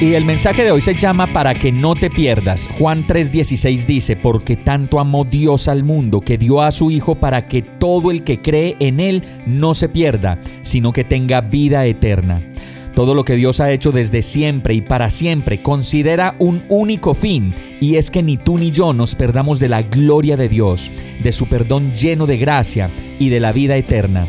Y el mensaje de hoy se llama Para que no te pierdas. Juan 3:16 dice, porque tanto amó Dios al mundo que dio a su Hijo para que todo el que cree en Él no se pierda, sino que tenga vida eterna. Todo lo que Dios ha hecho desde siempre y para siempre considera un único fin, y es que ni tú ni yo nos perdamos de la gloria de Dios, de su perdón lleno de gracia y de la vida eterna.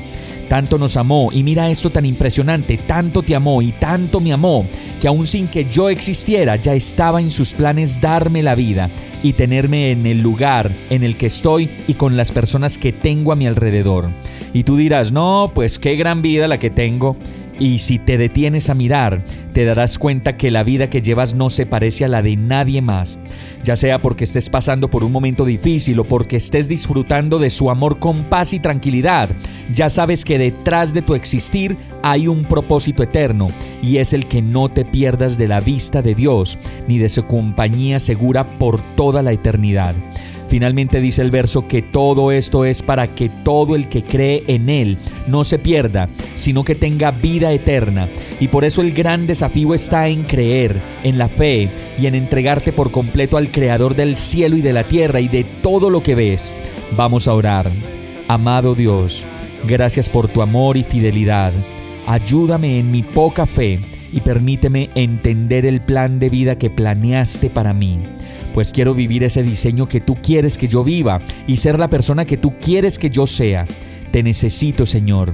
Tanto nos amó, y mira esto tan impresionante, tanto te amó y tanto me amó, que aun sin que yo existiera ya estaba en sus planes darme la vida y tenerme en el lugar en el que estoy y con las personas que tengo a mi alrededor. Y tú dirás, no, pues qué gran vida la que tengo. Y si te detienes a mirar, te darás cuenta que la vida que llevas no se parece a la de nadie más, ya sea porque estés pasando por un momento difícil o porque estés disfrutando de su amor con paz y tranquilidad. Ya sabes que detrás de tu existir hay un propósito eterno y es el que no te pierdas de la vista de Dios ni de su compañía segura por toda la eternidad. Finalmente dice el verso que todo esto es para que todo el que cree en Él no se pierda, sino que tenga vida eterna. Y por eso el gran desafío está en creer, en la fe y en entregarte por completo al Creador del cielo y de la tierra y de todo lo que ves. Vamos a orar. Amado Dios, gracias por tu amor y fidelidad. Ayúdame en mi poca fe y permíteme entender el plan de vida que planeaste para mí pues quiero vivir ese diseño que tú quieres que yo viva y ser la persona que tú quieres que yo sea. Te necesito, Señor.